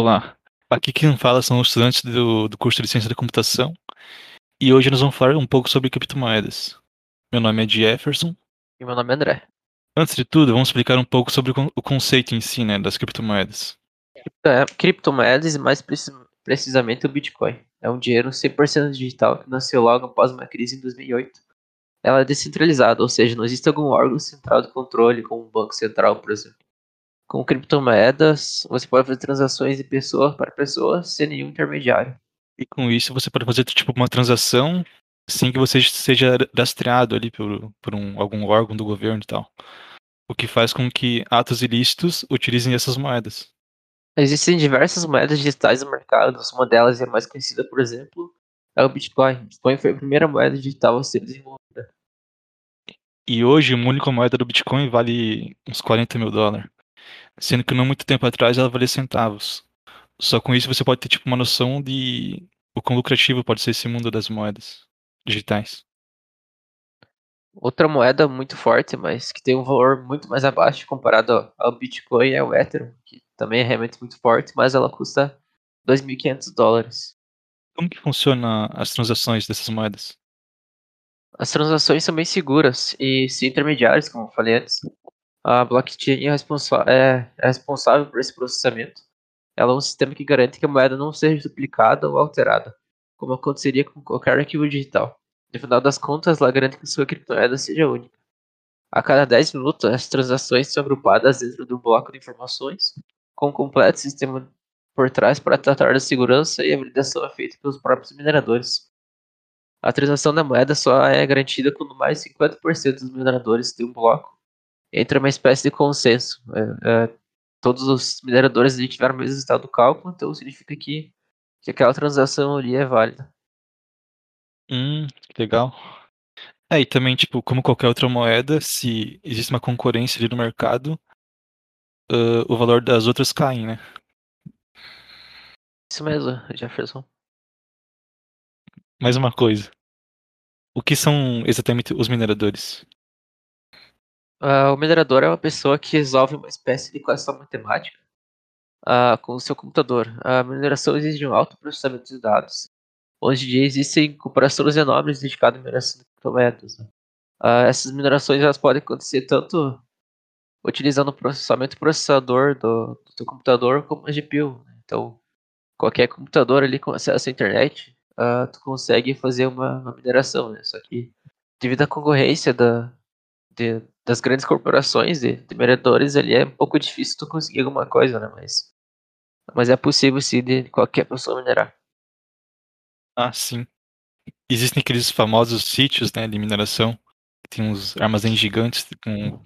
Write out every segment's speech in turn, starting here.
Olá, aqui quem fala são os estudantes do, do curso de Ciência da Computação e hoje nós vamos falar um pouco sobre criptomoedas. Meu nome é Jefferson. E meu nome é André. Antes de tudo, vamos explicar um pouco sobre o conceito em si né, das criptomoedas. É, criptomoedas e mais precisamente o Bitcoin. É um dinheiro 100% digital que nasceu logo após uma crise em 2008. Ela é descentralizada, ou seja, não existe algum órgão central de controle, como um banco central, por exemplo. Com criptomoedas, você pode fazer transações de pessoa para pessoa sem nenhum intermediário. E com isso você pode fazer tipo uma transação sem que você seja rastreado ali por, por um, algum órgão do governo e tal. O que faz com que atos ilícitos utilizem essas moedas. Existem diversas moedas digitais no mercado. Uma delas é mais conhecida, por exemplo, é o Bitcoin. O Bitcoin foi a primeira moeda digital a ser desenvolvida. E hoje, uma única moeda do Bitcoin vale uns 40 mil dólares sendo que não muito tempo atrás ela valia centavos. Só com isso você pode ter tipo uma noção de o quão lucrativo pode ser esse mundo das moedas digitais. Outra moeda muito forte, mas que tem um valor muito mais abaixo comparado ao Bitcoin é o Ethereum, que também é realmente muito forte, mas ela custa 2.500 dólares. Como que funciona as transações dessas moedas? As transações são bem seguras e sem intermediários, como eu falei antes. A blockchain é, é, é responsável por esse processamento. Ela é um sistema que garante que a moeda não seja duplicada ou alterada, como aconteceria com qualquer arquivo digital. No final das contas, ela garante que sua criptomoeda seja única. A cada 10 minutos, as transações são agrupadas dentro de um bloco de informações, com um completo sistema por trás para tratar da segurança e a validação é feita pelos próprios mineradores. A transação da moeda só é garantida quando mais de 50% dos mineradores têm um bloco entra uma espécie de consenso. É, é, todos os mineradores tiveram o mesmo estado do cálculo, então significa que, que aquela transação ali é válida. Hum, legal. É, e também, tipo, como qualquer outra moeda, se existe uma concorrência ali no mercado, uh, o valor das outras cai, né? Isso mesmo, Jefferson. Mais uma coisa. O que são exatamente os mineradores? Uh, o minerador é uma pessoa que resolve uma espécie de equação matemática uh, com o seu computador. A mineração exige um alto processamento de dados. Hoje em dia existem comparações enormes dedicadas à mineração de criptomoedas. Uh, essas minerações elas podem acontecer tanto utilizando o processamento processador do, do computador como a GPU. Né? Então, qualquer computador ali com acesso à internet, tu consegue fazer uma, uma mineração. Né? Só que devido à concorrência da, de, das grandes corporações de, de mineradores ali é um pouco difícil tu conseguir alguma coisa, né? Mas, mas é possível sim de qualquer pessoa minerar. Ah, sim. Existem aqueles famosos sítios né, de mineração, que tem uns armazéns gigantes com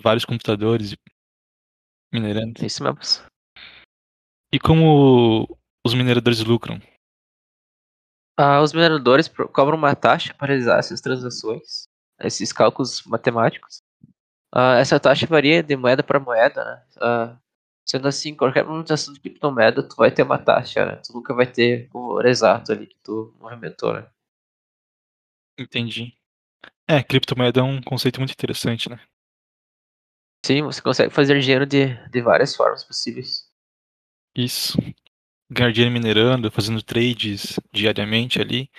vários computadores minerando. É isso mesmo. E como os mineradores lucram? Ah, os mineradores cobram uma taxa para realizar essas transações esses cálculos matemáticos. Uh, essa taxa varia de moeda para moeda, né? Uh, sendo assim, qualquer movimentação de criptomoeda, tu vai ter uma taxa, né? Tu nunca vai ter o valor exato ali que tu movimentou, né? Entendi. É, criptomoeda é um conceito muito interessante, né? Sim, você consegue fazer dinheiro de, de várias formas possíveis. Isso. Ganhar dinheiro minerando, fazendo trades diariamente ali,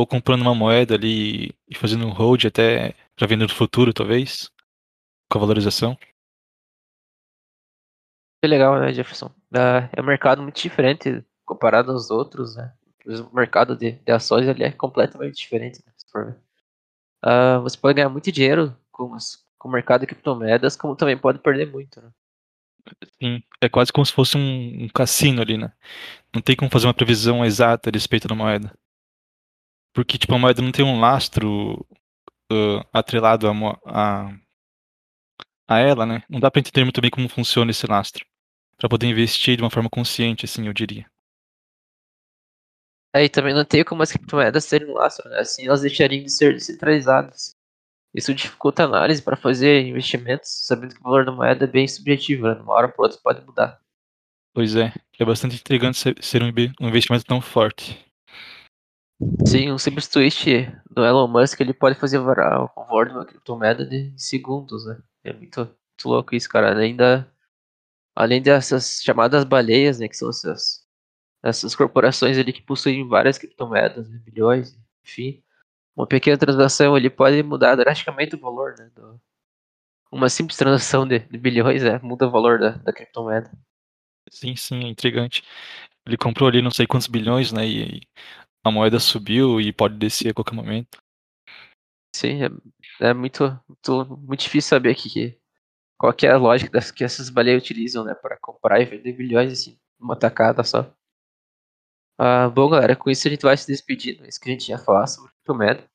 ou comprando uma moeda ali e fazendo um hold até para vender no futuro, talvez, com a valorização. Que legal, né, Jefferson? É um mercado muito diferente comparado aos outros, né? O mercado de, de ações ele é completamente diferente, né, se for ver. Uh, você pode ganhar muito dinheiro com, as, com o mercado de criptomoedas, como também pode perder muito, né? Sim, é quase como se fosse um, um cassino ali, né? Não tem como fazer uma previsão exata a respeito da moeda. Porque, tipo, a moeda não tem um lastro uh, atrelado a, a, a ela, né? Não dá pra entender muito bem como funciona esse lastro. Pra poder investir de uma forma consciente, assim, eu diria. Aí também não tem como as criptomoedas serem um lastro, né? Assim elas deixariam de ser descentralizadas. Isso dificulta a análise para fazer investimentos, sabendo que o valor da moeda é bem subjetivo, né? De uma hora para outra pode mudar. Pois é, é bastante intrigante ser um investimento tão forte. Sim, um simples twist do Elon Musk ele pode fazer varar o valor de uma criptomoeda de segundos, né? É muito, muito louco isso, cara. Ainda Além dessas chamadas baleias, né, que são essas, essas corporações ali que possuem várias criptomoedas, né, bilhões, enfim. Uma pequena transação ali pode mudar drasticamente o valor, né, do, uma simples transação de, de bilhões é, muda o valor da, da criptomoeda. Sim, sim, é intrigante. Ele comprou ali não sei quantos bilhões, né? E a moeda subiu e pode descer a qualquer momento. Sim, é, é muito, muito, muito difícil saber que, qual que é a lógica das, que essas baleias utilizam, né? Para comprar e vender bilhões, assim, numa tacada só. Ah, bom, galera, com isso a gente vai se despedindo. Isso que a gente ia falar sobre criptomoeda.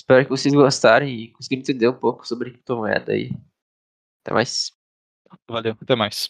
Espero que vocês gostarem e conseguirem entender um pouco sobre criptomoeda aí. Até mais. Valeu, até mais.